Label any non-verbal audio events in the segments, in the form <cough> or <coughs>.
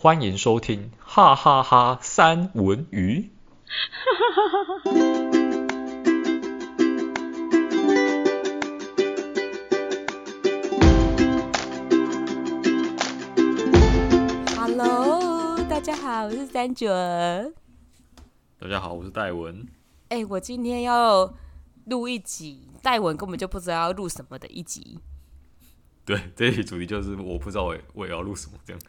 欢迎收听哈哈哈三文鱼。Hello，大家好，我是三准。大家好，我是戴文。哎、欸，我今天要录一集，戴文根本就不知道要录什么的一集。对，<laughs> 这一主题就是我不知道我我也要录什么这样。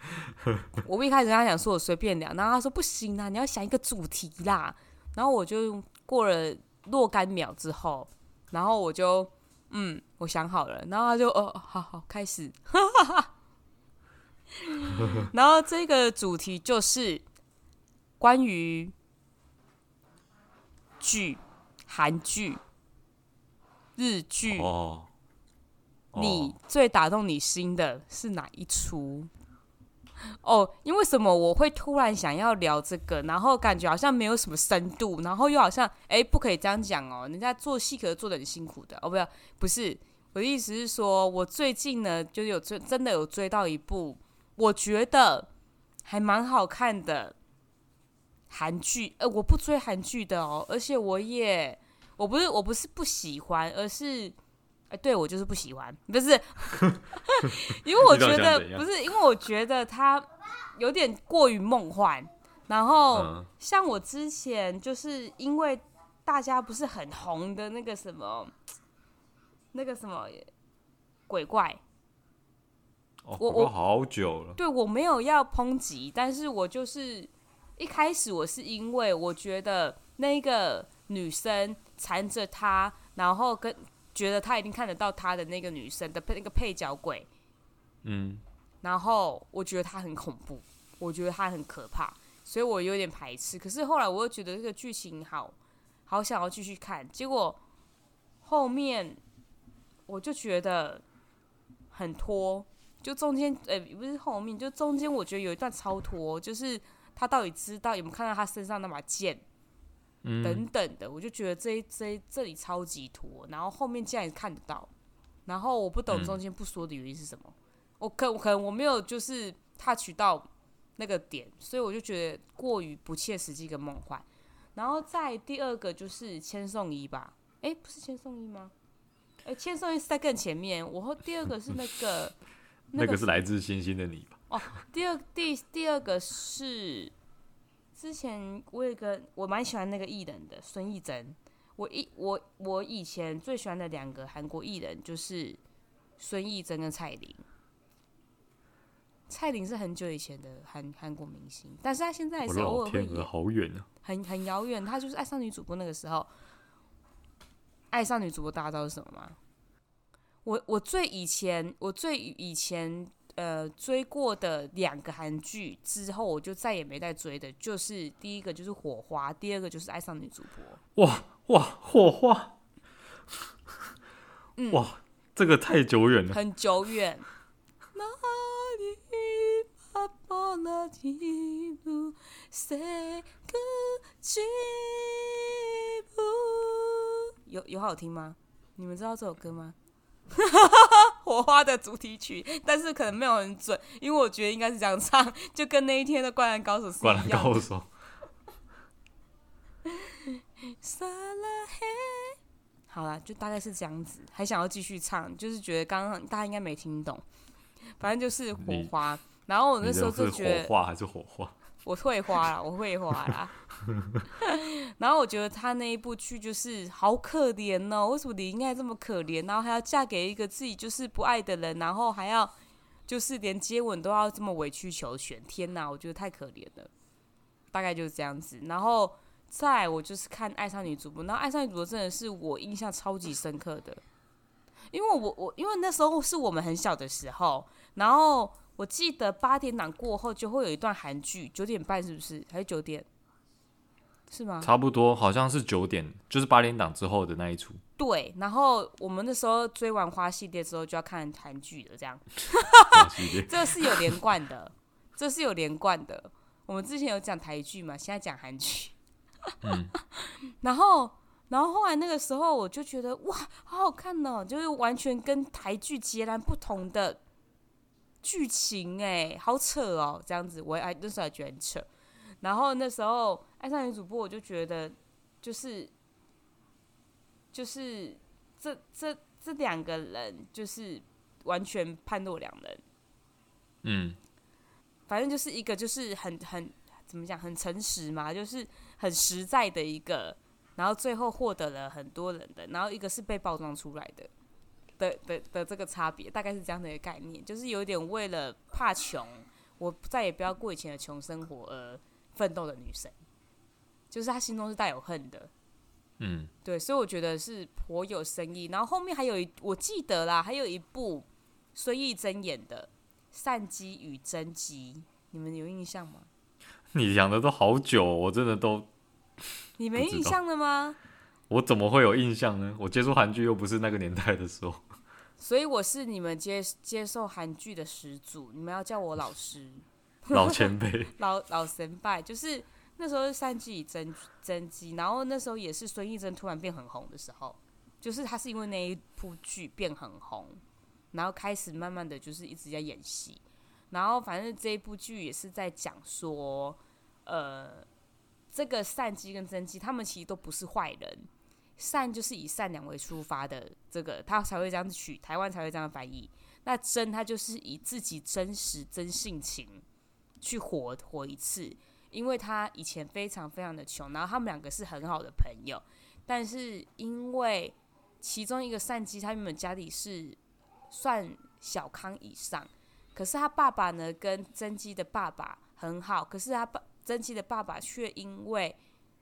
<laughs> 我一开始跟他讲说我随便聊，然后他说不行啦，你要想一个主题啦。然后我就过了若干秒之后，然后我就嗯，我想好了，然后他就哦，好好开始。<laughs> 然后这个主题就是关于剧、韩剧、日剧。哦。你最打动你心的是哪一出？哦，因为什么我会突然想要聊这个，然后感觉好像没有什么深度，然后又好像哎，不可以这样讲哦，人家做戏可是做得很辛苦的哦，不要，不是，我的意思是说，我最近呢就有追，真的有追到一部我觉得还蛮好看的韩剧，呃，我不追韩剧的哦，而且我也我不是我不是不喜欢，而是。哎，对我就是不喜欢，不是，<laughs> 因为我觉得不是，因为我觉得他有点过于梦幻。然后像我之前就是因为大家不是很红的那个什么，那个什么鬼怪，我我好久了，对我没有要抨击，但是我就是一开始我是因为我觉得那个女生缠着他，然后跟。觉得他一定看得到他的那个女生的那个配角鬼，嗯，然后我觉得他很恐怖，我觉得他很可怕，所以我有点排斥。可是后来我又觉得这个剧情好好想要继续看，结果后面我就觉得很拖，就中间呃不是后面，就中间我觉得有一段超拖，就是他到底知道有没有看到他身上那把剑。嗯、等等的，我就觉得这一这这里超级拖，然后后面竟然看得到，然后我不懂中间不说的原因是什么，嗯、我可可能我没有就是 touch 到那个点，所以我就觉得过于不切实际跟梦幻。然后再第二个就是千颂伊吧，哎，不是千颂伊吗？哎，千颂伊是在更前面，我和第二个是 <laughs> 那个那个是来自星星的你吧？哦，第二第第二个是。之前我有一个我蛮喜欢那个艺人的孙艺珍，我一我我以前最喜欢的两个韩国艺人就是孙艺珍跟蔡琳。蔡琳是很久以前的韩韩国明星，但是她现在也是偶尔会演，好远啊，很很遥远。她就是爱上女主播那个时候，爱上女主播大家知道是什么吗？我我最以前我最以前。呃，追过的两个韩剧之后，我就再也没再追的，就是第一个就是《火花》，第二个就是《爱上女主播》。哇哇，《火花》嗯，哇，这个太久远了，很久远。有有好听吗？你们知道这首歌吗？<laughs> 火花的主题曲，<laughs> 但是可能没有很准，因为我觉得应该是这样唱，<laughs> 就跟那一天的《灌篮高手》是一样。灌篮高手。<laughs> 好了，就大概是这样子，还想要继续唱，就是觉得刚刚大家应该没听懂，反正就是火花。然后我那时候就觉得火花还是火花。我会花了，我会花啦。<laughs> 然后我觉得他那一部剧就是好可怜哦，为什么你应该这么可怜？然后还要嫁给一个自己就是不爱的人，然后还要就是连接吻都要这么委曲求全。天哪，我觉得太可怜了。大概就是这样子。然后再我就是看《爱上女主播》，然后《爱上女主播》真的是我印象超级深刻的，因为我我因为那时候是我们很小的时候，然后。我记得八点档过后就会有一段韩剧，九点半是不是？还是九点？是吗？差不多，好像是九点，就是八点档之后的那一出。对，然后我们那时候追完花系列之后就要看韩剧了，这样。<laughs> <laughs> 这是有连贯的，这是有连贯的。我们之前有讲台剧嘛，现在讲韩剧。嗯。<laughs> 然后，然后后来那个时候我就觉得哇，好好看哦，就是完全跟台剧截然不同的。剧情哎，好扯哦，这样子我哎那时候还觉得很扯。然后那时候爱上女主播，我就觉得就是就是这这这两个人就是完全判若两人。嗯，反正就是一个就是很很怎么讲很诚实嘛，就是很实在的一个，然后最后获得了很多人的，然后一个是被包装出来的。的的的这个差别大概是这样的一个概念，就是有点为了怕穷，我再也不要过以前的穷生活而奋斗的女生，就是她心中是带有恨的，嗯，对，所以我觉得是颇有深意。然后后面还有一，我记得啦，还有一部孙艺珍演的《善姬与真姬》，你们有印象吗？你讲的都好久，我真的都，你没印象了吗？我怎么会有印象呢？我接触韩剧又不是那个年代的时候。所以我是你们接接受韩剧的始祖，你们要叫我老师，<laughs> 老前辈，<laughs> 老老神拜，就是那时候是善姬真真姬，然后那时候也是孙艺珍突然变很红的时候，就是他是因为那一部剧变很红，然后开始慢慢的就是一直在演戏，然后反正这一部剧也是在讲说，呃，这个善姬跟真姬他们其实都不是坏人。善就是以善良为出发的，这个他才会这样子取，台湾才会这样翻译。那真他就是以自己真实真性情去活活一次，因为他以前非常非常的穷，然后他们两个是很好的朋友，但是因为其中一个善姬，他原本家里是算小康以上，可是他爸爸呢跟真姬的爸爸很好，可是他爸真姬的爸爸却因为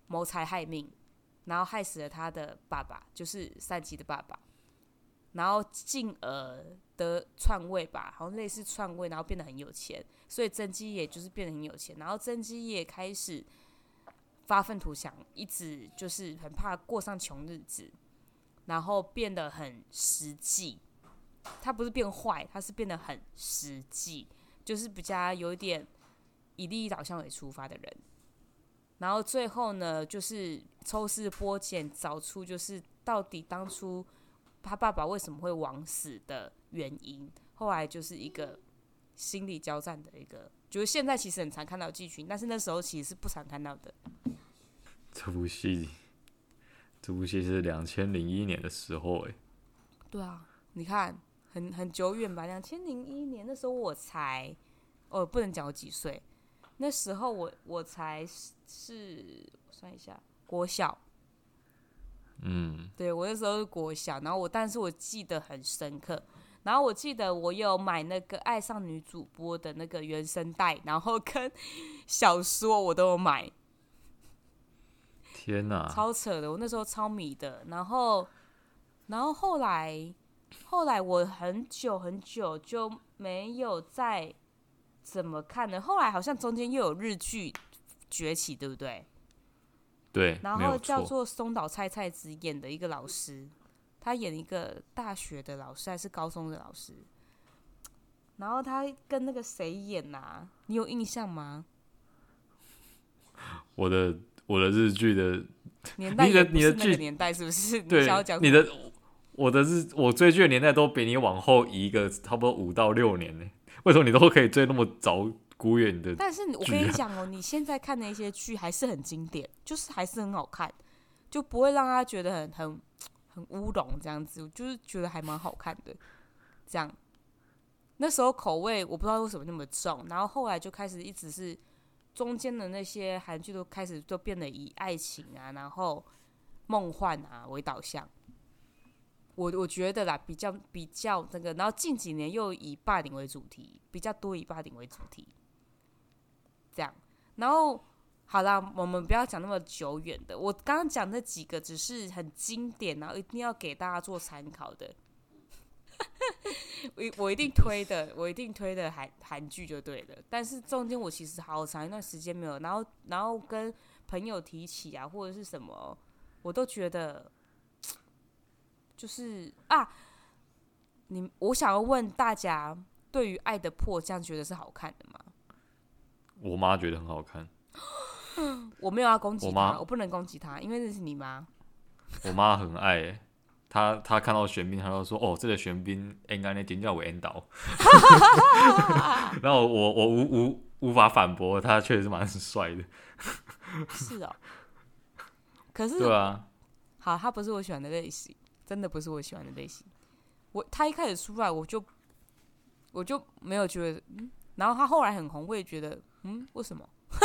谋财害命。然后害死了他的爸爸，就是善姬的爸爸，然后进而得篡位吧，好像类似篡位，然后变得很有钱，所以真姬也就是变得很有钱，然后真姬也开始发愤图强，一直就是很怕过上穷日子，然后变得很实际。他不是变坏，他是变得很实际，就是比较有一点以利益导向为出发的人。然后最后呢，就是抽丝剥茧，找出就是到底当初他爸爸为什么会枉死的原因。后来就是一个心理交战的一个，就是现在其实很常看到剧情，但是那时候其实是不常看到的。这部戏，这部戏是两千零一年的时候，哎，对啊，你看很很久远吧？两千零一年那时候我才，哦，不能讲我几岁。那时候我我才是，我算一下，国小，嗯，对，我那时候是国小，然后我但是我记得很深刻，然后我记得我有买那个爱上女主播的那个原声带，然后跟 <laughs> 小说我都有买，天哪，超扯的，我那时候超迷的，然后然后后来后来我很久很久就没有再。怎么看呢？后来好像中间又有日剧崛起，对不对？对。然后叫做松岛菜菜子演的一个老师，他演一个大学的老师还是高中的老师？然后他跟那个谁演呐、啊？你有印象吗？我的我的日剧的年代，你的你的剧年代是不是？<laughs> 对，你，你的我的日我追剧的年代都比你往后移一个差不多五到六年呢。为什么你都可以追那么早古远的？但是我跟你讲哦，你现在看的一些剧还是很经典，就是还是很好看，就不会让他觉得很很很乌龙这样子，就是觉得还蛮好看的。这样，那时候口味我不知道为什么那么重，然后后来就开始一直是中间的那些韩剧都开始都变得以爱情啊，然后梦幻啊为导向。我我觉得啦，比较比较那个，然后近几年又以霸凌为主题，比较多以霸凌为主题，这样。然后好啦，我们不要讲那么久远的。我刚刚讲那几个只是很经典，然后一定要给大家做参考的。<laughs> 我我一定推的，我一定推的韩韩剧就对了。但是中间我其实好长一段时间没有，然后然后跟朋友提起啊，或者是什么，我都觉得。就是啊，你我想要问大家，对于《爱的迫降》觉得是好看的吗？我妈觉得很好看。<gasps> 我没有要攻击她，我妈，我不能攻击她，因为这是你妈。我妈很爱，她她看到玄彬，她就说：“哦，这个玄彬应该那顶叫我 end 导。<laughs> ”然后我我无无无法反驳，他确实是蛮帅的。是哦，可是对啊，好，他不是我喜欢的类型，真的不是我喜欢的类型。我他一开始出来，我就我就没有觉得，嗯，然后他后来很红，我也觉得，嗯，为什么？<laughs>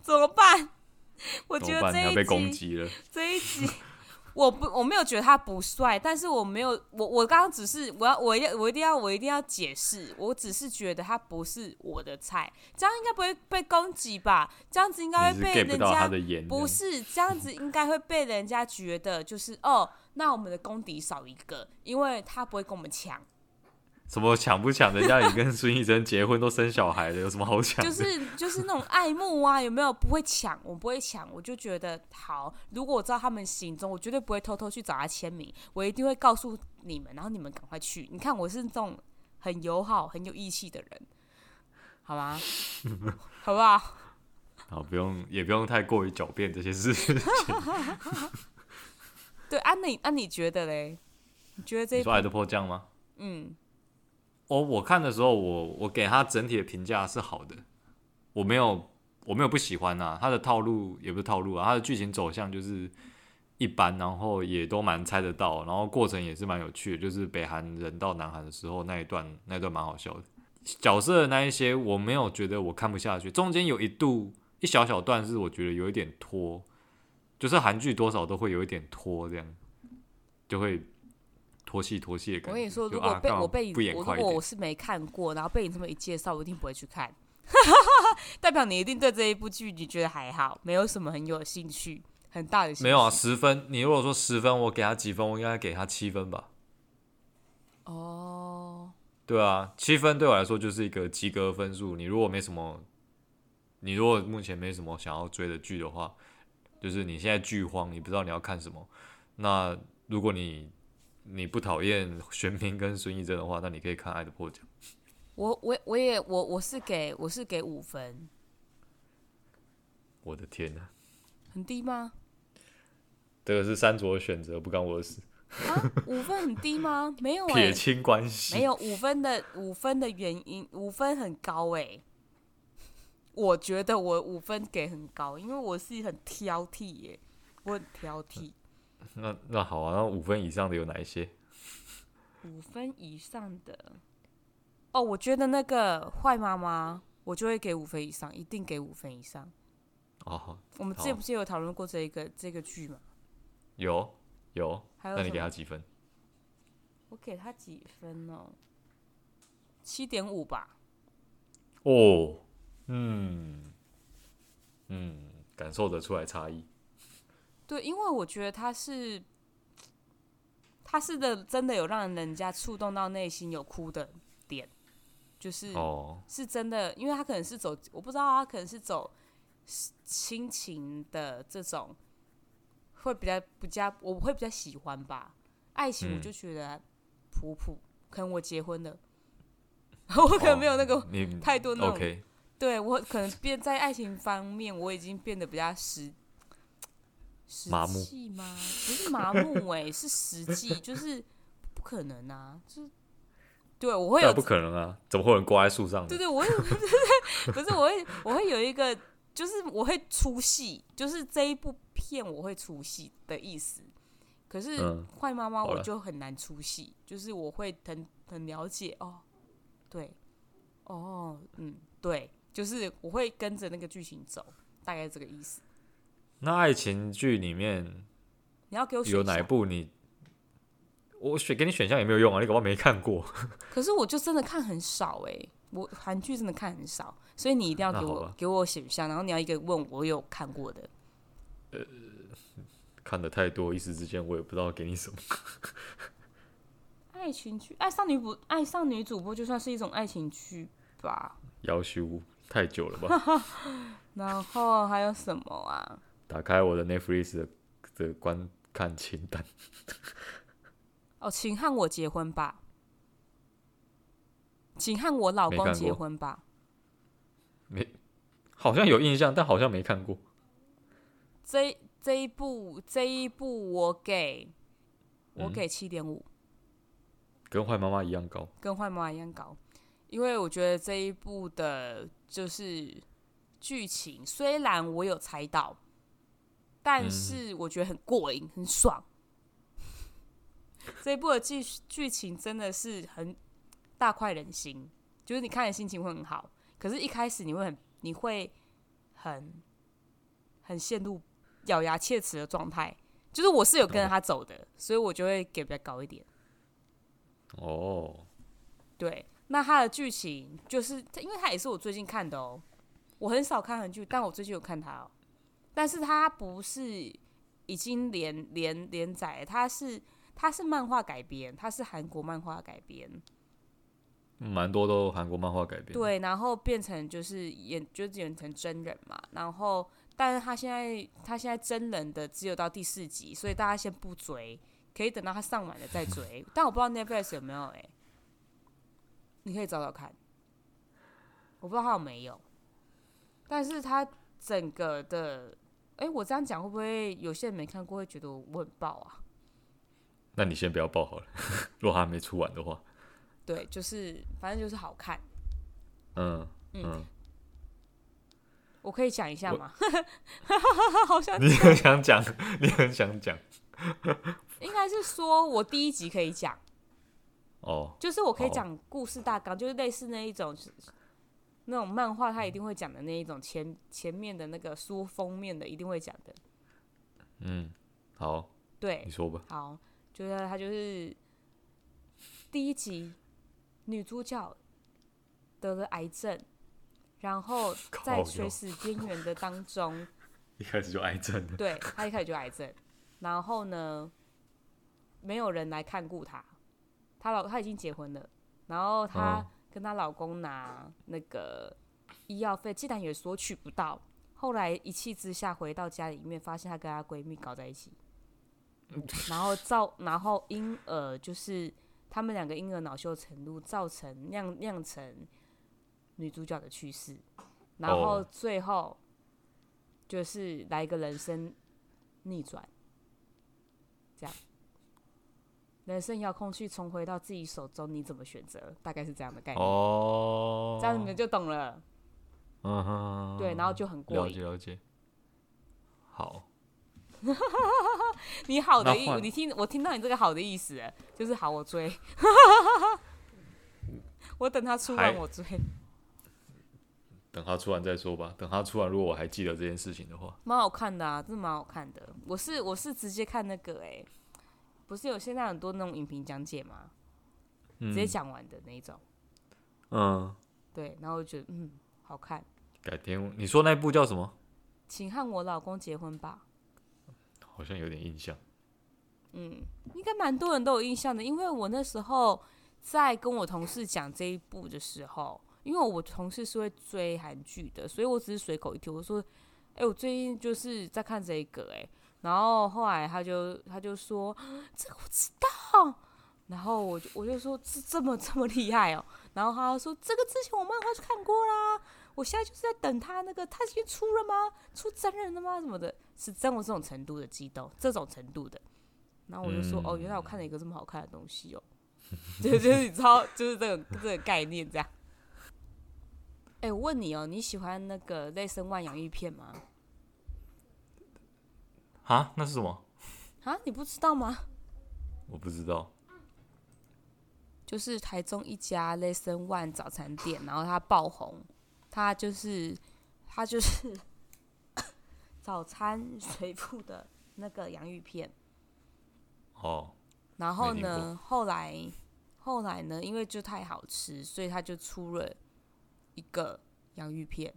怎么办？我觉得这一集被攻击了。这一集，我不我没有觉得他不帅，但是我没有我我刚刚只是我要我要我一定要我一定要解释，我只是觉得他不是我的菜，这样应该不会被攻击吧？这样子应该会被人家不，不是这样子应该会被人家觉得就是哦，那我们的公敌少一个，因为他不会跟我们抢。什么抢不抢？人家也跟孙艺珍结婚都生小孩了，有什么好抢？就是就是那种爱慕啊，有没有？不会抢，我不会抢，我就觉得好。如果我知道他们行踪，我绝对不会偷偷去找他签名，我一定会告诉你们，然后你们赶快去。你看我是这种很友好、很有义气的人，好吗？好不好？好，不用，也不用太过于狡辩这些事情。<laughs> 对，安你，安你觉得嘞？你觉得这一部你说爱的迫降吗？嗯。我我看的时候，我我给他整体的评价是好的，我没有我没有不喜欢啊，他的套路也不是套路啊，他的剧情走向就是一般，然后也都蛮猜得到，然后过程也是蛮有趣的，就是北韩人到南韩的时候那一段那段蛮好笑的，角色的那一些我没有觉得我看不下去，中间有一度一小小段是我觉得有一点拖，就是韩剧多少都会有一点拖这样，就会。拖戏拖戏的感觉。我跟你说，如果被我被我如果我是没看过，然后被你这么一介绍，我一定不会去看。<laughs> 代表你一定对这一部剧你觉得还好，没有什么很有兴趣，很大的兴趣。没有啊，十分。你如果说十分，我给他几分？我应该给他七分吧。哦。对啊，七分对我来说就是一个及格分数。你如果没什么，你如果目前没什么想要追的剧的话，就是你现在剧荒，你不知道你要看什么。那如果你你不讨厌玄彬跟孙艺珍的话，那你可以看《爱的迫降》。我我我也我我是给我是给五分。我的天哪！很低吗？这个是三卓的选择，不干我的事。啊，五分很低吗？没有、欸，撇清关系。没有五分的五分的原因，五分很高哎、欸。我觉得我五分给很高，因为我是很挑剔耶、欸，我很挑剔。<laughs> 那那好啊，那五分以上的有哪一些？五分以上的哦，我觉得那个坏妈妈，我就会给五分以上，一定给五分以上。哦，我们之前不是有讨论过这一个这个剧吗？有有，那你给他几分？我给他几分呢？七点五吧。哦，嗯嗯，感受得出来差异。对，因为我觉得他是，他是的，真的有让人家触动到内心有哭的点，就是是真的，因为他可能是走，我不知道他可能是走亲情的这种，会比较比较，我会比较喜欢吧。爱情我就觉得普普，可能我结婚了，<laughs> 我可能没有那个太多那种，对我可能变在爱情方面，我已经变得比较实。麻木吗？不是麻木哎、<laughs> 欸，是实际，就是不可能啊！就是对我会有不可能啊？怎么会有人挂在树上？对对，我会 <laughs> 不是我会我会有一个，就是我会出戏，就是这一部片我会出戏的意思。可是坏妈妈我就很难出戏，嗯、就是我会很很了解哦，对，哦，嗯，对，就是我会跟着那个剧情走，大概这个意思。那爱情剧里面，你要给我选有哪一部你？我选给你选项也没有用啊，你搞不好没看过。<laughs> 可是我就真的看很少哎、欸，我韩剧真的看很少，所以你一定要给我给我选项，然后你要一个问我有看过的。呃，看的太多，一时之间我也不知道给你什么。<laughs> 爱情剧，爱上女主，爱上女主播就算是一种爱情剧吧？夭寿太久了吧？<laughs> 然后还有什么啊？打开我的 Netflix 的，的观看清单。<laughs> 哦，请和我结婚吧，请和我老公结婚吧。没，好像有印象，但好像没看过。这这一部这一部我给我给七点五，跟坏妈妈一样高，跟坏妈妈一样高，因为我觉得这一部的就是剧情，虽然我有猜到，但是我觉得很过瘾，很爽。这一部的剧剧情真的是很大快人心，就是你看的心情会很好。可是，一开始你会很，你会很很陷入咬牙切齿的状态。就是我是有跟着他走的，所以我就会给比较高一点。哦，对，那他的剧情就是，因为他也是我最近看的哦。我很少看韩剧，但我最近有看他哦。但是他不是已经连连连载，他是。它是漫画改编，它是韩国漫画改编，蛮多都韩国漫画改编。对，然后变成就是演，就是演成真人嘛。然后，但是他现在他现在真人的只有到第四集，所以大家先不追，可以等到他上完了再追。但我不知道 Netflix 有没有哎、欸，你可以找找看。我不知道他有没有，但是他整个的，哎，我这样讲会不会有些人没看过会觉得我很爆啊？那你先不要爆好了，如果还没出完的话。对，就是反正就是好看。嗯嗯，嗯，我可以讲一下吗？<laughs> 好想你很想讲，你很想讲。<laughs> 应该是说我第一集可以讲。哦。就是我可以讲故事大纲，就是类似那一种，那种漫画他一定会讲的那一种前前面的那个书封面的一定会讲的。嗯，好。对，你说吧。好。就是他就是第一集女主角得了癌症，然后 <laughs> 在垂死边缘的当中，<laughs> 一开始就癌症。对，他一开始就癌症，然后呢，没有人来看顾他，他老他已经结婚了，然后她跟她老公拿那个医药费，既然也索取不到，后来一气之下回到家里面，发现她跟她闺蜜搞在一起。然后造，然后因而就是他们两个因而恼羞成怒，造成酿酿成女主角的去世，然后最后就是来一个人生逆转，这样人生遥控器重回到自己手中，你怎么选择？大概是这样的概念哦，这样你们就懂了。嗯哼，对，然后就很过瘾，了解了解，好。<laughs> 你好的意，你听我听到你这个好的意思，就是好，我追。<laughs> 我等他出完我追。等他出完再说吧。等他出完，如果我还记得这件事情的话，蛮好看的啊，真的蛮好看的。我是我是直接看那个哎、欸，不是有现在很多那种影评讲解吗？嗯、直接讲完的那种。嗯。对，然后觉得嗯好看。改天你说那部叫什么？请和我老公结婚吧。好像有点印象，嗯，应该蛮多人都有印象的，因为我那时候在跟我同事讲这一部的时候，因为我同事是会追韩剧的，所以我只是随口一提，我说，哎、欸，我最近就是在看这个，哎，然后后来他就他就说，这个我知道，然后我就我就说这这么这么厉害哦，然后他说这个之前我漫画就看过啦。我现在就是在等他那个，他已经出了吗？出真人了吗？什么的，是真我这种程度的激动，这种程度的。然后我就说，哦，原来我看了一个这么好看的东西哦，<laughs> 就就是你知道，就是这个这个概念这样。哎、我问你哦，你喜欢那个《泪生万》洋芋片吗？啊？那是什么？啊？你不知道吗？我不知道。就是台中一家 Lesson One 早餐店，然后它爆红。它就是，它就是 <coughs> 早餐水铺的那个洋芋片。哦。然后呢，后来，后来呢，因为就太好吃，所以他就出了一个洋芋片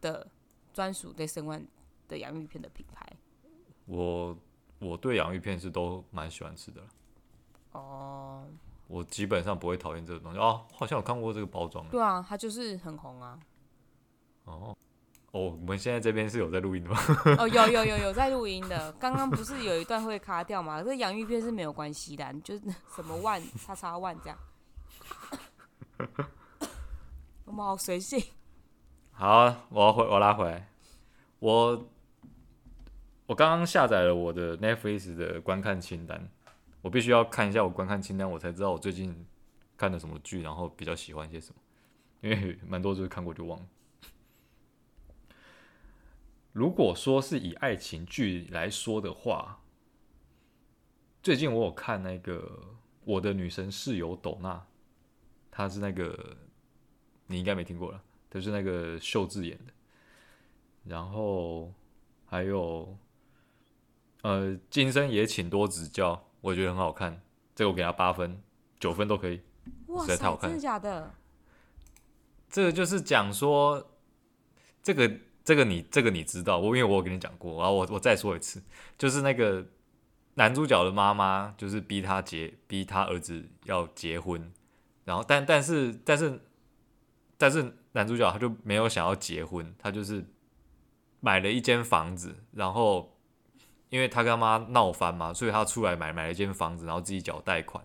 的专属对生万的洋芋片的品牌。我我对洋芋片是都蛮喜欢吃的。哦。我基本上不会讨厌这个东西哦，好像有看过这个包装。对啊，它就是很红啊。哦，哦，我们现在这边是有在录音的吗？<laughs> 哦，有有有有在录音的。刚刚不是有一段会卡掉吗？这洋芋片是没有关系的，就是 <laughs> 什么万叉叉万这样。<laughs> 我们好随性。好，我要回我拉回来。我我刚刚下载了我的 Netflix 的观看清单，我必须要看一下我观看清单，我才知道我最近看了什么剧，然后比较喜欢些什么，因为 <laughs> 蛮多就是看过就忘了。如果说是以爱情剧来说的话，最近我有看那个《我的女神室友斗娜》，她是那个你应该没听过了，就是那个秀智演的。然后还有呃，今生也请多指教，我觉得很好看，这个我给他八分，九分都可以，实在太好看了。真的假的？这个就是讲说，这个这个你这个你知道，我因为我有跟你讲过，然后我我再说一次，就是那个。男主角的妈妈就是逼他结，逼他儿子要结婚，然后但但是但是但是男主角他就没有想要结婚，他就是买了一间房子，然后因为他跟他妈闹翻嘛，所以他出来买买了一间房子，然后自己缴贷款，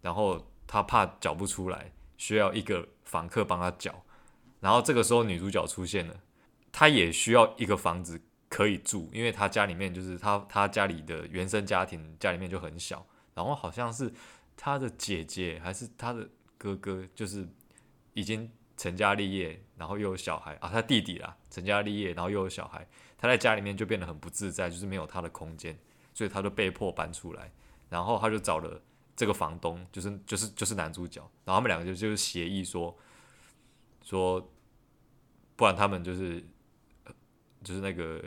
然后他怕缴不出来，需要一个房客帮他缴，然后这个时候女主角出现了，他也需要一个房子。可以住，因为他家里面就是他他家里的原生家庭家里面就很小，然后好像是他的姐姐还是他的哥哥，就是已经成家立业，然后又有小孩啊，他弟弟啦，成家立业，然后又有小孩，他在家里面就变得很不自在，就是没有他的空间，所以他就被迫搬出来，然后他就找了这个房东，就是就是就是男主角，然后他们两个就就是协议说说，不然他们就是就是那个。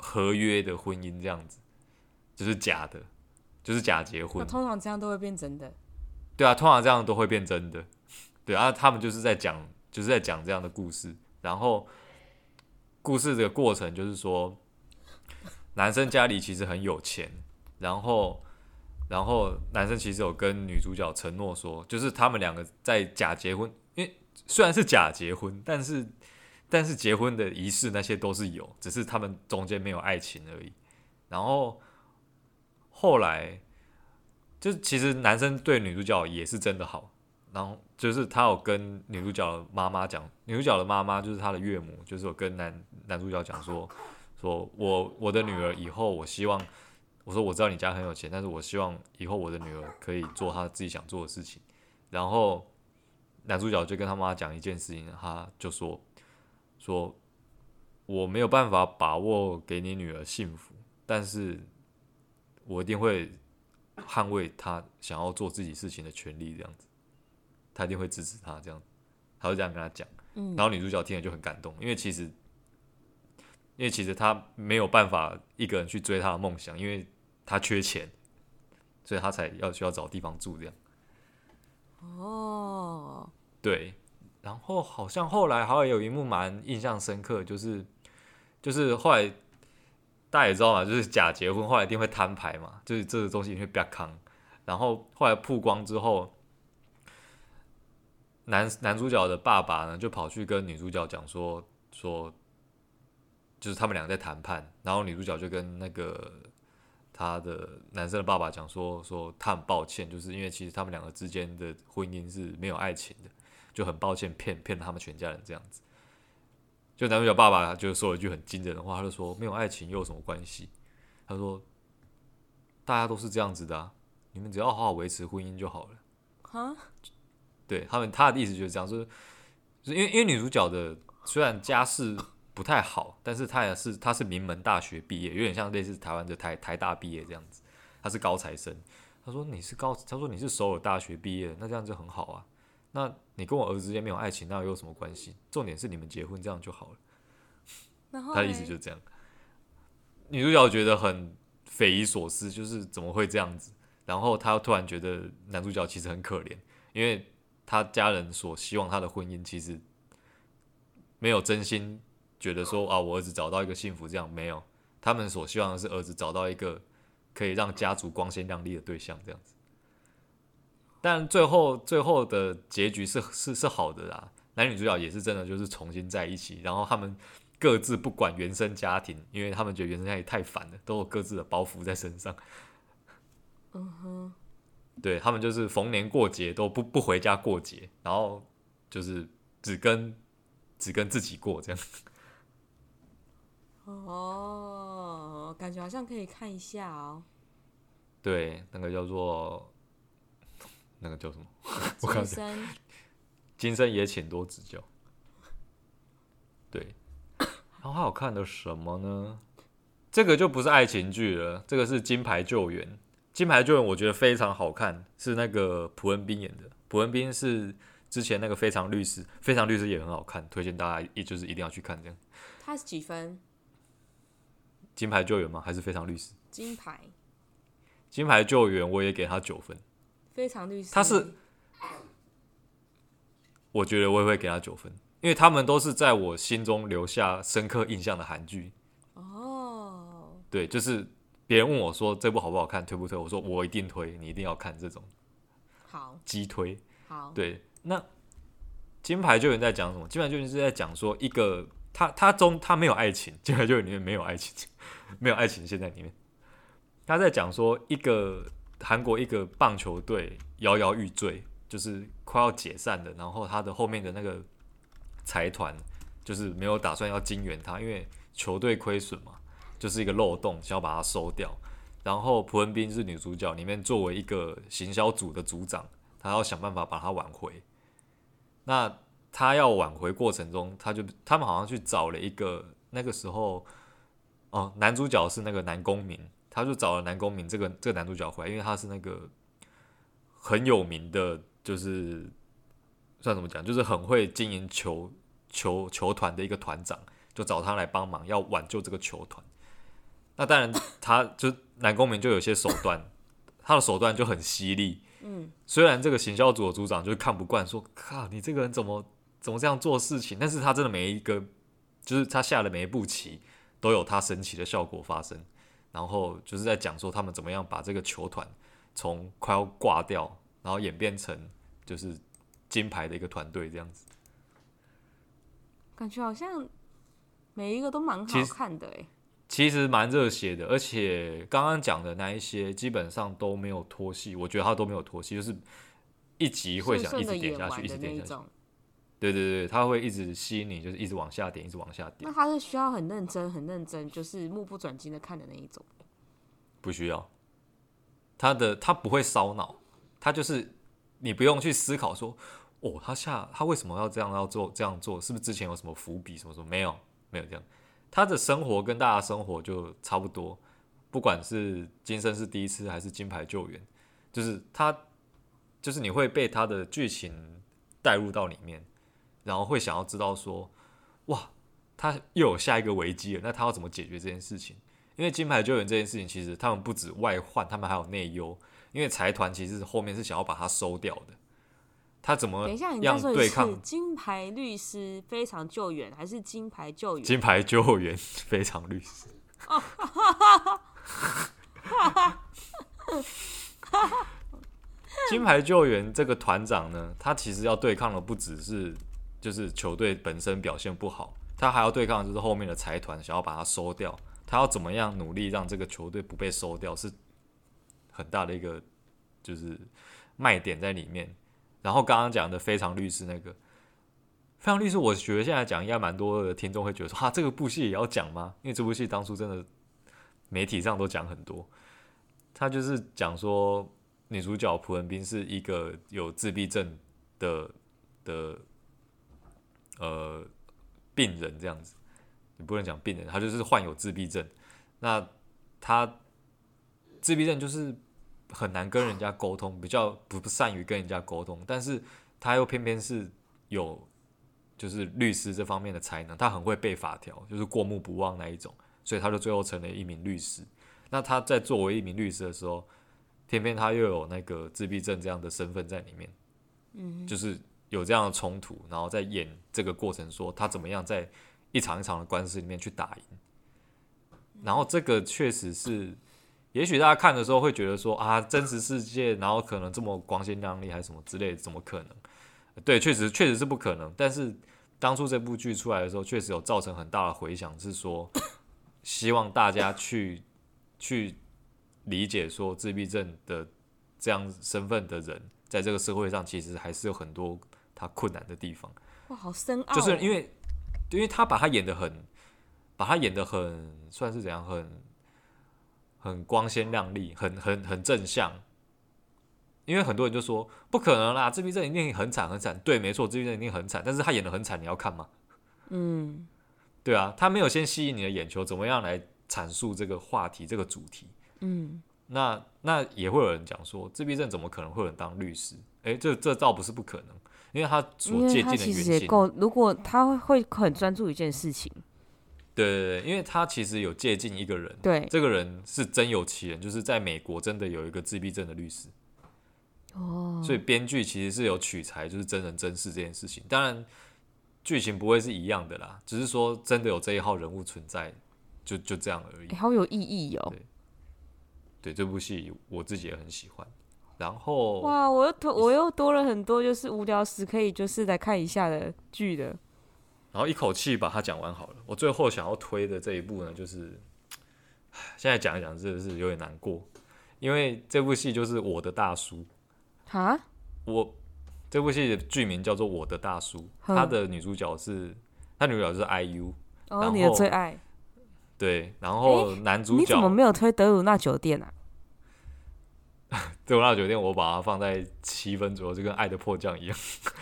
合约的婚姻这样子，就是假的，就是假结婚。通常这样都会变真的。对啊，通常这样都会变真的。对啊，他们就是在讲，就是在讲这样的故事。然后，故事的过程就是说，男生家里其实很有钱，然后，然后男生其实有跟女主角承诺说，就是他们两个在假结婚，因为虽然是假结婚，但是。但是结婚的仪式那些都是有，只是他们中间没有爱情而已。然后后来，就其实男生对女主角也是真的好。然后就是他有跟女主角的妈妈讲，女主角的妈妈就是他的岳母，就是有跟男男主角讲说，说我我的女儿以后，我希望，我说我知道你家很有钱，但是我希望以后我的女儿可以做她自己想做的事情。然后男主角就跟他妈讲一件事情，他就说。说我没有办法把握给你女儿幸福，但是我一定会捍卫她想要做自己事情的权利。这样子，他一定会支持他。这样子，他会这样跟他讲。然后女主角听了就很感动，因为其实，因为其实他没有办法一个人去追他的梦想，因为他缺钱，所以他才要需要找地方住这样。哦，对。然后好像后来好像有一幕蛮印象深刻，就是就是后来大家也知道嘛，就是假结婚后来一定会摊牌嘛，就是这个东西一定会比较康。然后后来曝光之后，男男主角的爸爸呢就跑去跟女主角讲说说，就是他们俩在谈判，然后女主角就跟那个他的男生的爸爸讲说说他很抱歉，就是因为其实他们两个之间的婚姻是没有爱情的。就很抱歉骗骗了他们全家人这样子，就男主角爸爸就说了一句很惊人的话，他就说没有爱情又有什么关系？他说大家都是这样子的，你们只要好好维持婚姻就好了。哈，对他们他的意思就是这样，说，就是因为因为女主角的虽然家世不太好，但是她也是她是名门大学毕业，有点像类似台湾的台台大毕业这样子，她是高材生。他说你是高，他说你是首尔大学毕业，那这样就很好啊。那你跟我儿子之间没有爱情，那又有什么关系？重点是你们结婚这样就好了。他的意思就是这样。女主角觉得很匪夷所思，就是怎么会这样子？然后她突然觉得男主角其实很可怜，因为他家人所希望他的婚姻其实没有真心觉得说啊，我儿子找到一个幸福这样没有。他们所希望的是儿子找到一个可以让家族光鲜亮丽的对象这样子。但最后最后的结局是是是好的啦，男女主角也是真的就是重新在一起，然后他们各自不管原生家庭，因为他们觉得原生家庭太烦了，都有各自的包袱在身上。嗯哼，对，他们就是逢年过节都不不回家过节，然后就是只跟只跟自己过这样。<laughs> 哦，感觉好像可以看一下哦。对，那个叫做那个叫什么？<laughs> 我今生，今生也请多指教。对，然后还有看的什么呢？这个就不是爱情剧了，这个是《金牌救援》。《金牌救援》我觉得非常好看，是那个朴恩斌演的。朴恩斌是之前那个《非常律师》，《非常律师》也很好看，推荐大家一就是一定要去看这样。他是几分？金牌救援吗？还是非常律师？金牌。金牌救援我也给他九分。非常律师。他是，我觉得我也会给他九分，因为他们都是在我心中留下深刻印象的韩剧。哦。对，就是别人问我说这部好不好看，推不推？我说我一定推，你一定要看这种。好。激推。好。对，那金牌救援在讲什么？金牌救援是在讲说一个他他中他没有爱情，金牌救援里面没有爱情，<laughs> 没有爱情线在里面。他在讲说，一个韩国一个棒球队摇摇欲坠，就是快要解散的。然后他的后面的那个财团就是没有打算要金援他，因为球队亏损嘛，就是一个漏洞，想要把它收掉。然后朴恩斌是女主角，里面作为一个行销组的组长，他要想办法把它挽回。那他要挽回过程中，他就他们好像去找了一个那个时候，哦，男主角是那个男公民。他就找了南宫珉这个这个男主角回来，因为他是那个很有名的，就是算怎么讲，就是很会经营球球球团的一个团长，就找他来帮忙，要挽救这个球团。那当然，他就南宫明就有些手段，<laughs> 他的手段就很犀利。嗯，虽然这个行销组的组长就是看不惯，说靠你这个人怎么怎么这样做事情，但是他真的每一个，就是他下的每一步棋都有他神奇的效果发生。然后就是在讲说他们怎么样把这个球团从快要挂掉，然后演变成就是金牌的一个团队这样子。感觉好像每一个都蛮好看的诶，其实蛮热血的，而且刚刚讲的那一些基本上都没有拖戏，我觉得他都没有拖戏，就是一集会想一直点下去，一直点下去。对对对，他会一直吸引你，就是一直往下点，一直往下点。那他是需要很认真、很认真，就是目不转睛的看的那一种。不需要，他的他不会烧脑，他就是你不用去思考说，哦，他下他为什么要这样要做这样做，是不是之前有什么伏笔什么什么？没有，没有这样。他的生活跟大家生活就差不多，不管是今生是第一次还是金牌救援，就是他就是你会被他的剧情带入到里面。然后会想要知道说，哇，他又有下一个危机了，那他要怎么解决这件事情？因为金牌救援这件事情，其实他们不止外患，他们还有内忧。因为财团其实后面是想要把它收掉的，他怎么样对抗？金牌律师非常救援，还是金牌救援？金牌救援 <laughs> 非常律师。哦，哈哈哈哈哈哈金牌救援这个团长呢，他其实要对抗的不只是。就是球队本身表现不好，他还要对抗，就是后面的财团想要把它收掉。他要怎么样努力让这个球队不被收掉，是很大的一个就是卖点在里面。然后刚刚讲的非常律师那个非常律师，我觉得现在讲应该蛮多的听众会觉得说，哈，这个部戏也要讲吗？因为这部戏当初真的媒体上都讲很多。他就是讲说女主角朴文斌是一个有自闭症的的。呃，病人这样子，你不能讲病人，他就是患有自闭症。那他自闭症就是很难跟人家沟通，比较不不善于跟人家沟通。但是他又偏偏是有就是律师这方面的才能，他很会背法条，就是过目不忘那一种。所以他就最后成了一名律师。那他在作为一名律师的时候，偏偏他又有那个自闭症这样的身份在里面，嗯，就是。有这样的冲突，然后在演这个过程，说他怎么样在一场一场的官司里面去打赢。然后这个确实是，也许大家看的时候会觉得说啊，真实世界，然后可能这么光鲜亮丽还是什么之类的，怎么可能？对，确实确实是不可能。但是当初这部剧出来的时候，确实有造成很大的回响，是说希望大家去 <coughs> 去理解说自闭症的这样身份的人，在这个社会上其实还是有很多。他困难的地方，哇，好深奥！就是因为，因为他把他演得很把他演得很算是怎样，很很光鲜亮丽，很很很正向。因为很多人就说不可能啦，自闭症一定很惨很惨。对，没错，自闭症一定很惨。但是他演的很惨，你要看吗？嗯，对啊，他没有先吸引你的眼球，怎么样来阐述这个话题、这个主题？嗯，那那也会有人讲说，自闭症怎么可能会有人当律师？诶，这这倒不是不可能，因为他所借鉴的原型，如果他会很专注一件事情，对对对，因为他其实有借鉴一个人，对，这个人是真有其人，就是在美国真的有一个自闭症的律师。哦，所以编剧其实是有取材，就是真人真事这件事情。当然，剧情不会是一样的啦，只是说真的有这一号人物存在，就就这样而已。欸、好有意义哦。对，对，这部戏我自己也很喜欢。然后，哇，我又多我又多了很多，就是无聊时可以就是来看一下的剧的。然后一口气把它讲完好了。我最后想要推的这一部呢，就是现在讲一讲，真的是有点难过，因为这部戏就是我的大叔。啊，我这部戏的剧名叫做《我的大叔》，他的女主角是，他女主角是 IU，哦，你的最爱，对，然后男主角、欸、你怎么没有推德鲁纳酒店啊？德鲁纳酒店我把它放在七分左右，就跟《爱的迫降》一样，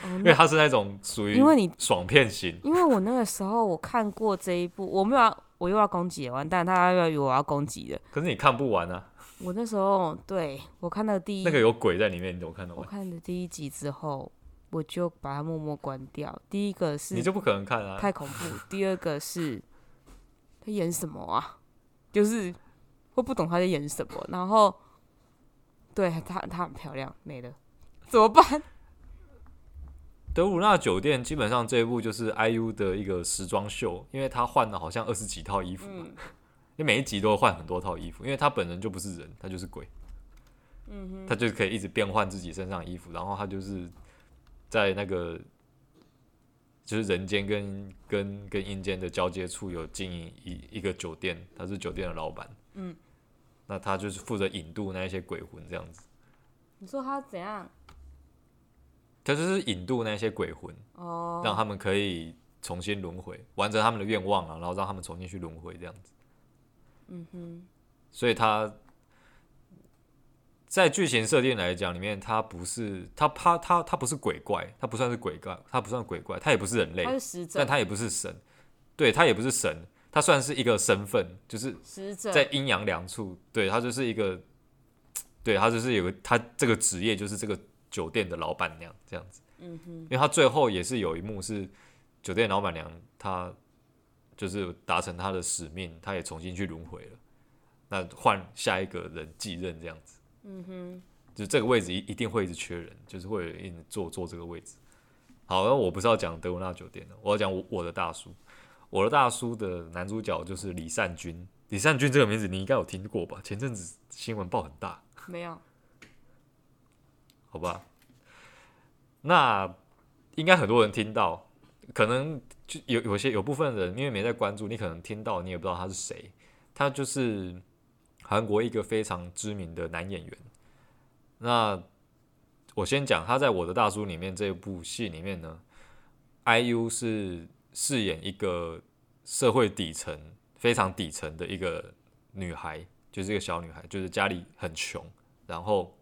哦、<laughs> 因为它是那种属于因为你爽片型，因为我那个时候我看过这一部，我没有要，我又要攻击完，蛋他又要以为我要攻击的，可是你看不完啊。我那时候对我看到第一，那个有鬼在里面，你怎么看到？我看的第一集之后，我就把它默默关掉。第一个是你就不可能看啊，太恐怖。第二个是他演什么啊？就是会不懂他在演什么。然后对她她很漂亮，没了，怎么办？<laughs> 德鲁纳酒店基本上这一部就是 IU 的一个时装秀，因为她换了好像二十几套衣服。嗯因为每一集都会换很多套衣服，因为她本人就不是人，她就是鬼。嗯哼，他就可以一直变换自己身上的衣服，然后她就是在那个就是人间跟跟跟阴间的交接处有经营一一个酒店，他是酒店的老板。嗯，那他就是负责引渡那些鬼魂这样子。你说他怎样？他就是引渡那些鬼魂，哦，让他们可以重新轮回，完成他们的愿望啊，然后让他们重新去轮回这样子。嗯哼，所以他在剧情设定来讲，里面他不是他他他他不是鬼怪，他不算是鬼怪，他不算鬼怪，他也不是人类，他是使者，但他也不是神，对，他也不是神，他算是一个身份，就是在阴阳两处，对，他就是一个，对，他就是有个他这个职业就是这个酒店的老板娘这样子，嗯哼，因为他最后也是有一幕是酒店老板娘她。就是达成她的使命，她也重新去轮回了。那换下一个人继任这样子，嗯哼，就这个位置一一定会一直缺人，就是会一直坐坐这个位置。好，那我不是要讲德文纳酒店的，我要讲我我的大叔。我的大叔的男主角就是李善均。李善均这个名字你应该有听过吧？前阵子新闻报很大。没有。好吧，那应该很多人听到，可能。就有有些有部分人因为没在关注，你可能听到你也不知道他是谁。他就是韩国一个非常知名的男演员。那我先讲他在我的大叔里面这部戏里面呢，IU 是饰演一个社会底层非常底层的一个女孩，就是一个小女孩，就是家里很穷，然后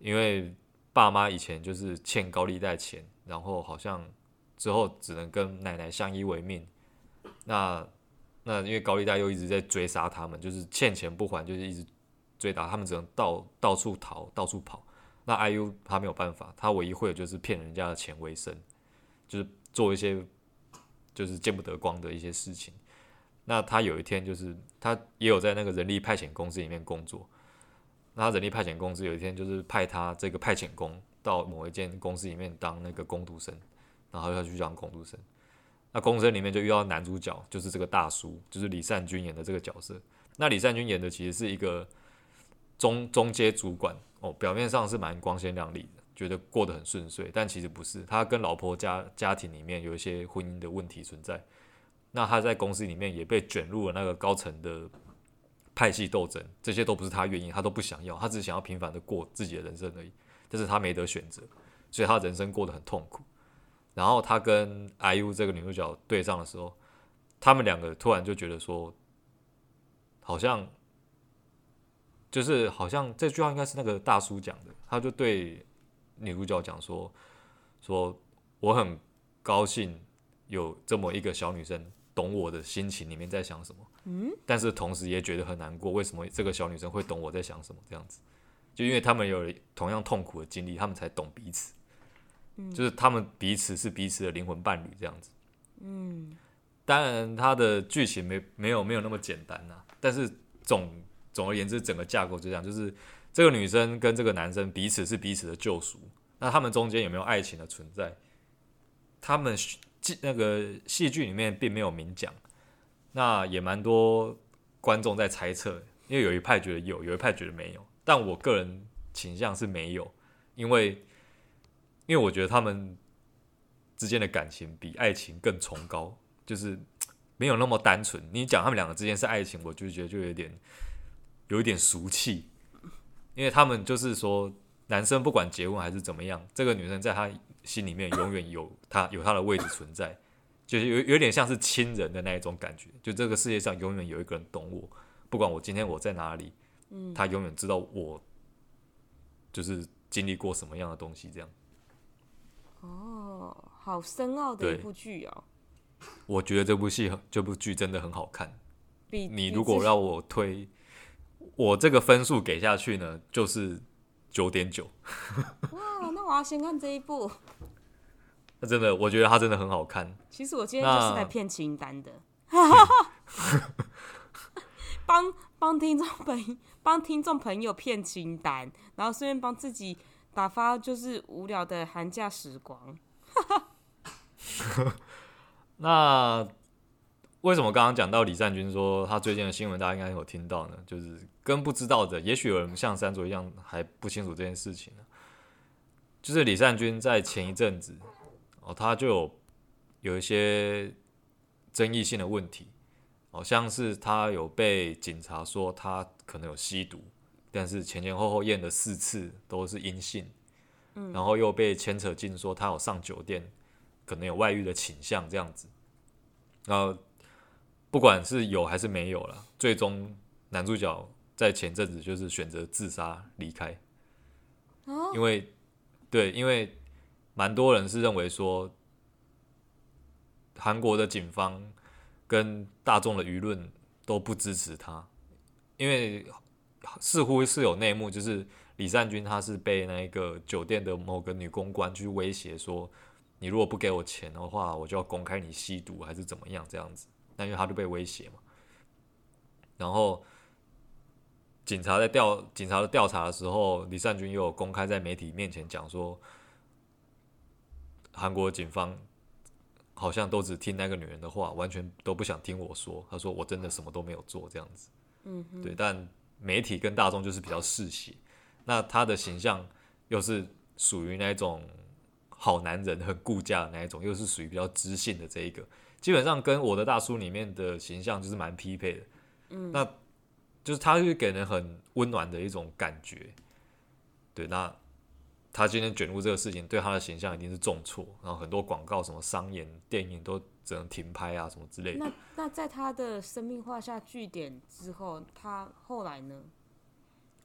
因为爸妈以前就是欠高利贷钱，然后好像。之后只能跟奶奶相依为命，那那因为高利贷又一直在追杀他们，就是欠钱不还，就是一直追打他们，只能到到处逃，到处跑。那 IU 他没有办法，他唯一会的就是骗人家的钱为生，就是做一些就是见不得光的一些事情。那他有一天就是他也有在那个人力派遣公司里面工作，那人力派遣公司有一天就是派他这个派遣工到某一间公司里面当那个工读生。然后要去当工读生，那工读生里面就遇到男主角，就是这个大叔，就是李善均演的这个角色。那李善均演的其实是一个中中阶主管哦，表面上是蛮光鲜亮丽的，觉得过得很顺遂，但其实不是。他跟老婆家家庭里面有一些婚姻的问题存在。那他在公司里面也被卷入了那个高层的派系斗争，这些都不是他愿意，他都不想要，他只想要平凡的过自己的人生而已。但是他没得选择，所以他人生过得很痛苦。然后他跟 IU 这个女主角对上的时候，他们两个突然就觉得说，好像就是好像这句话应该是那个大叔讲的，他就对女主角讲说，说我很高兴有这么一个小女生懂我的心情里面在想什么，嗯，但是同时也觉得很难过，为什么这个小女生会懂我在想什么这样子？就因为他们有同样痛苦的经历，他们才懂彼此，嗯，就是他们彼此是彼此的灵魂伴侣这样子，嗯。当然，它的剧情没没有没有那么简单呐、啊。但是总总而言之，整个架构就这样，就是这个女生跟这个男生彼此是彼此的救赎。那他们中间有没有爱情的存在？他们那个戏剧里面并没有明讲。那也蛮多观众在猜测，因为有一派觉得有，有一派觉得没有。但我个人倾向是没有，因为因为我觉得他们之间的感情比爱情更崇高。就是没有那么单纯。你讲他们两个之间是爱情，我就觉得就有点有一点俗气，因为他们就是说，男生不管结婚还是怎么样，这个女生在他心里面永远有他有他的位置存在，就是有有点像是亲人的那一种感觉。就这个世界上永远有一个人懂我，不管我今天我在哪里，嗯他永远知道我就是经历过什么样的东西。这样。哦，好深奥的一部剧哦。我觉得这部戏、这部剧真的很好看。你如果让我推，我这个分数给下去呢，就是九点九。<laughs> 哇，那我要先看这一部。那真的，我觉得它真的很好看。其实我今天就是来骗清单的，<laughs> 帮帮听众朋帮听众朋友骗清单，然后顺便帮自己打发就是无聊的寒假时光。<laughs> 那为什么刚刚讲到李善均说他最近的新闻，大家应该有听到呢？就是跟不知道的，也许有人像山卓一样还不清楚这件事情呢。就是李善均在前一阵子哦，他就有有一些争议性的问题，好像是他有被警察说他可能有吸毒，但是前前后后验了四次都是阴性，嗯然后又被牵扯进说他有上酒店。可能有外遇的倾向这样子，然后不管是有还是没有了，最终男主角在前阵子就是选择自杀离开。因为对，因为蛮多人是认为说，韩国的警方跟大众的舆论都不支持他，因为似乎是有内幕，就是李善均他是被那个酒店的某个女公关去威胁说。你如果不给我钱的话，我就要公开你吸毒还是怎么样这样子？那因为他就被威胁嘛。然后警察在调警察的调查的时候，李善均又有公开在媒体面前讲说，韩国警方好像都只听那个女人的话，完全都不想听我说。他说我真的什么都没有做这样子。嗯，对。但媒体跟大众就是比较嗜血，那他的形象又是属于那种。好男人很顾家的那一种，又是属于比较知性的这一个，基本上跟我的大叔里面的形象就是蛮匹配的。嗯，那就是他会给人很温暖的一种感觉。对，那他今天卷入这个事情，对他的形象一定是重挫，然后很多广告、什么商演、电影都只能停拍啊，什么之类的。那那在他的生命画下句点之后，他后来呢？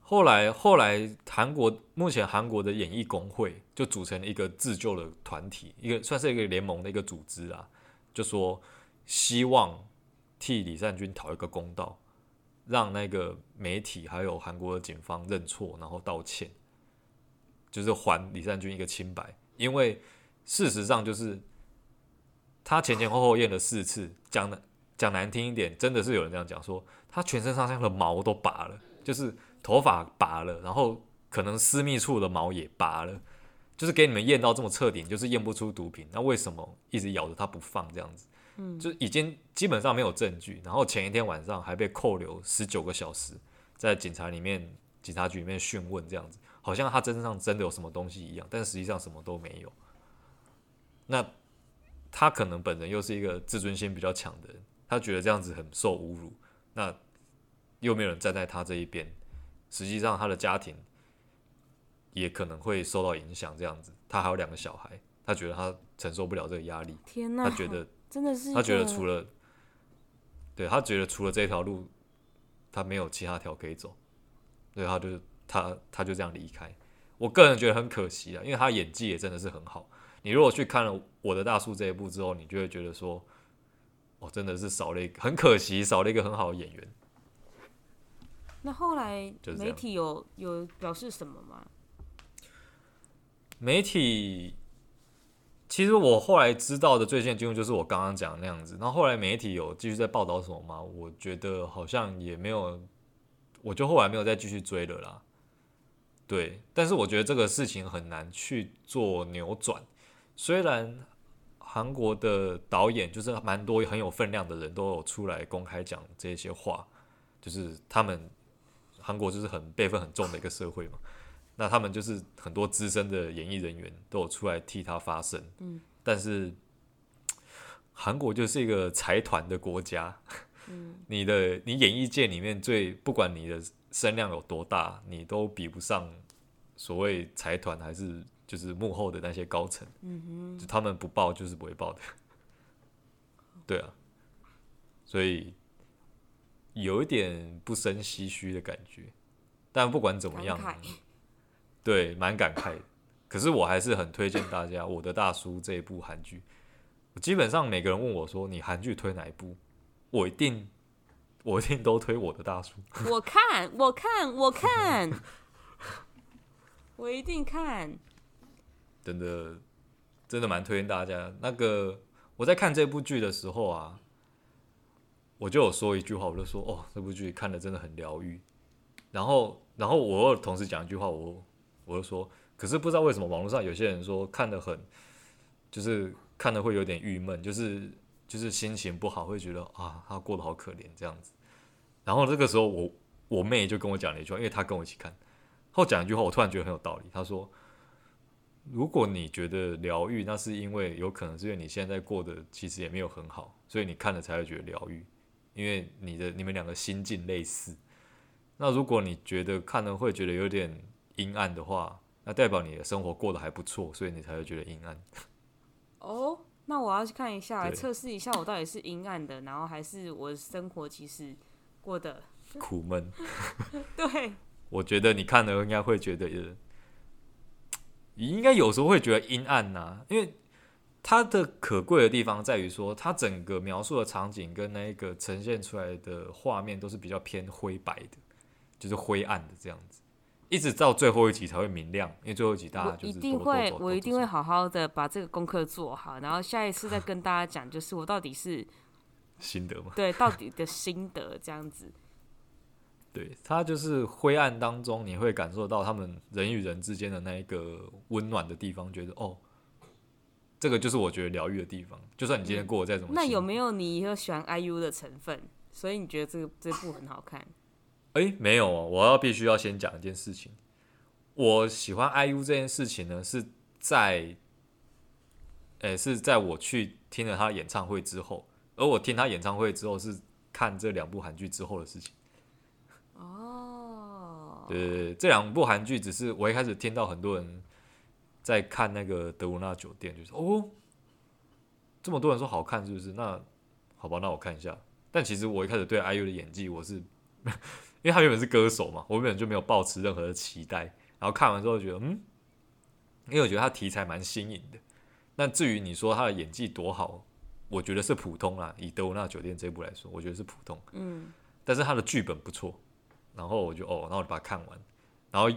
后来，后来，韩国目前韩国的演艺工会就组成了一个自救的团体，一个算是一个联盟的一个组织啊，就说希望替李善均讨一个公道，让那个媒体还有韩国的警方认错，然后道歉，就是还李善均一个清白。因为事实上就是他前前后后验了四次，讲的讲难听一点，真的是有人这样讲说，他全身上下的毛都拔了，就是。头发拔了，然后可能私密处的毛也拔了，就是给你们验到这么彻底，就是验不出毒品。那为什么一直咬着他不放这样子？嗯，就已经基本上没有证据。然后前一天晚上还被扣留十九个小时，在警察里面、警察局里面讯问这样子，好像他身上真的有什么东西一样，但实际上什么都没有。那他可能本人又是一个自尊心比较强的人，他觉得这样子很受侮辱，那又没有人站在他这一边。实际上，他的家庭也可能会受到影响。这样子，他还有两个小孩，他觉得他承受不了这个压力。天哪！他觉得真的是，他觉得除了对，他觉得除了这条路，他没有其他条可以走，所以他就他他就这样离开。我个人觉得很可惜啊，因为他演技也真的是很好。你如果去看了《我的大叔》这一部之后，你就会觉得说，哦，真的是少了一个，很可惜，少了一个很好的演员。那后来媒体有有表示什么吗？媒体其实我后来知道的最新进度就是我刚刚讲的那样子。然后后来媒体有继续在报道什么吗？我觉得好像也没有，我就后来没有再继续追了啦。对，但是我觉得这个事情很难去做扭转。虽然韩国的导演就是蛮多很有分量的人都有出来公开讲这些话，就是他们。韩国就是很辈分很重的一个社会嘛，那他们就是很多资深的演艺人员都有出来替他发声。嗯，但是韩国就是一个财团的国家。嗯，<laughs> 你的你演艺界里面最不管你的声量有多大，你都比不上所谓财团还是就是幕后的那些高层。嗯哼，就他们不报就是不会报的。<laughs> 对啊，所以。有一点不生唏嘘的感觉，但不管怎么样，慨对，蛮感慨的。可是我还是很推荐大家《我的大叔》这一部韩剧。基本上每个人问我说：“你韩剧推哪一部？”我一定，我一定都推《我的大叔》。我看，我看，我看，我一定看。<laughs> 真的，真的蛮推荐大家。那个我在看这部剧的时候啊。我就有说一句话，我就说哦，这部剧看的真的很疗愈。然后，然后我又同时讲一句话，我我就说，可是不知道为什么网络上有些人说看得很，就是看的会有点郁闷，就是就是心情不好，会觉得啊，他过得好可怜这样子。然后这个时候我，我我妹就跟我讲了一句话，因为她跟我一起看，后讲一句话，我突然觉得很有道理。她说，如果你觉得疗愈，那是因为有可能是因为你现在过得其实也没有很好，所以你看了才会觉得疗愈。因为你的你们两个心境类似，那如果你觉得看了会觉得有点阴暗的话，那代表你的生活过得还不错，所以你才会觉得阴暗。哦，那我要去看一下，来测试一下我到底是阴暗的，然后还是我的生活其实过得苦闷。<laughs> 对，我觉得你看了应该会觉得，你应该有时候会觉得阴暗呐、啊，因为。它的可贵的地方在于说，它整个描述的场景跟那个呈现出来的画面都是比较偏灰白的，就是灰暗的这样子，一直到最后一集才会明亮。因为最后一集大家就是一定会，我一定会好好的把这个功课做好，然后下一次再跟大家讲，就是我到底是 <laughs> 心得嘛？对，到底的心得这样子。<laughs> 对，它就是灰暗当中，你会感受到他们人与人之间的那一个温暖的地方，觉得哦。这个就是我觉得疗愈的地方。就算你今天过得再怎么、嗯……那有没有你有喜欢 IU 的成分？所以你觉得这个这部很好看？哎，没有哦。我要必须要先讲一件事情。我喜欢 IU 这件事情呢，是在，哎，是在我去听了他演唱会之后。而我听他演唱会之后，是看这两部韩剧之后的事情。哦，对这两部韩剧只是我一开始听到很多人。在看那个德鲁纳酒店，就是哦，这么多人说好看，是不是？那好吧，那我看一下。但其实我一开始对 IU 的演技，我是因为他原本是歌手嘛，我原本就没有抱持任何的期待。然后看完之后觉得，嗯，因为我觉得他题材蛮新颖的。那至于你说他的演技多好，我觉得是普通啦。以德鲁纳酒店这部来说，我觉得是普通。嗯。但是他的剧本不错，然后我就哦，然后我就把它看完，然后。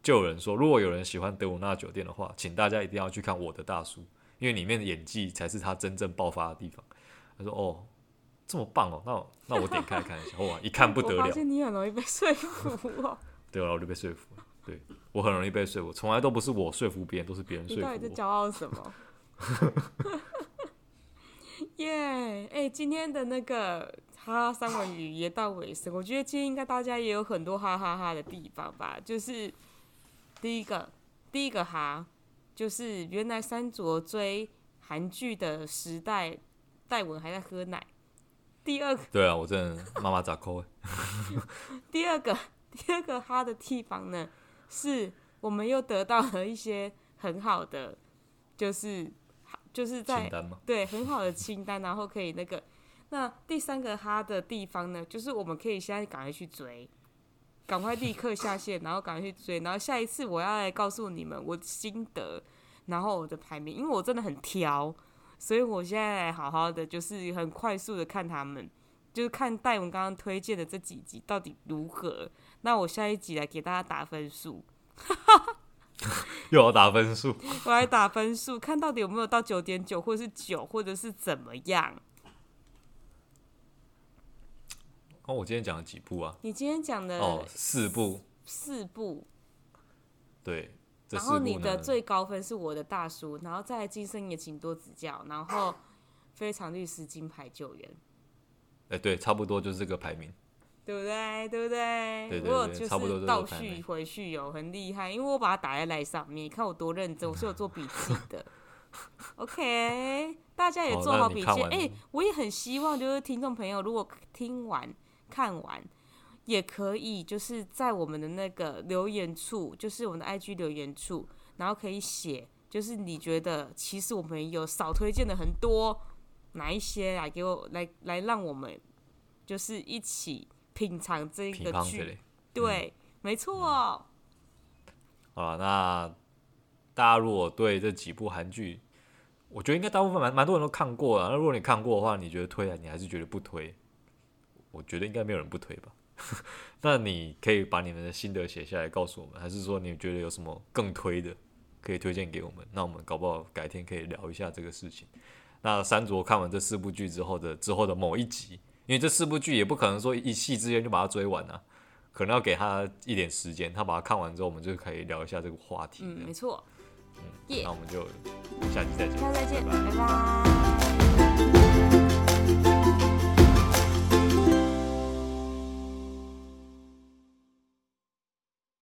就有人说，如果有人喜欢德鲁纳酒店的话，请大家一定要去看《我的大叔》，因为里面的演技才是他真正爆发的地方。他说：“哦，这么棒哦，那那我点开来看一下。<laughs> ”哇，一看不得了。我发现你很容易被说服哦。<laughs> 对啊，我就被说服了。对，我很容易被说服，从来都不是我说服别人，都是别人说服我。你到底在骄傲什么？<laughs> 耶！哎，今天的那个哈哈三文鱼也到尾声，我觉得今天应该大家也有很多哈哈哈的地方吧，就是。第一个，第一个哈，就是原来三卓追韩剧的时代，戴文还在喝奶。第二个，对啊，我真的妈妈咋抠？<laughs> 第二个，第二个哈的地方呢，是我们又得到了一些很好的，就是就是在对很好的清单，然后可以那个，那第三个哈的地方呢，就是我们可以现在赶快去追，赶快立刻下线，然后赶快去追，然后下一次我要来告诉你们我的心得，然后我的排名，因为我真的很挑，所以我现在来好好的就是很快速的看他们，就是看戴文刚刚推荐的这几集到底如何。那我下一集来给大家打分数，<laughs> 又要打分数，我来打分数，看到底有没有到九点九，或者是九，或者是怎么样。哦，我今天讲了几部啊？你今天讲的哦，四部，四部，对。然后你的最高分是我的大叔，然后再来今生也请多指教，然后非常律师金牌救援。哎、欸，对，差不多就是这个排名。对不对？对不对？对对对，我有就是倒叙回去有很厉害，因为我把它打在来上面，你看我多认真，我是有做笔记的。<laughs> OK，大家也做好笔记。哎、欸，我也很希望就是听众朋友，如果听完看完，也可以就是在我们的那个留言处，就是我们的 IG 留言处，然后可以写，就是你觉得其实我们有少推荐的很多哪一些来给我来来让我们就是一起。品尝这个剧，对，嗯、没错、哦。好了，那大家如果对这几部韩剧，我觉得应该大部分蛮蛮多人都看过了。那如果你看过的话，你觉得推啊，你还是觉得不推？我觉得应该没有人不推吧。<laughs> 那你可以把你们的心得写下来告诉我们，还是说你觉得有什么更推的可以推荐给我们？那我们搞不好改天可以聊一下这个事情。那三卓看完这四部剧之后的之后的某一集。因为这四部剧也不可能说一夕之间就把它追完啊，可能要给他一点时间。他把它看完之后，我们就可以聊一下这个话题。嗯，没错。嗯那我们就下期再见。下期再见，拜拜。拜拜。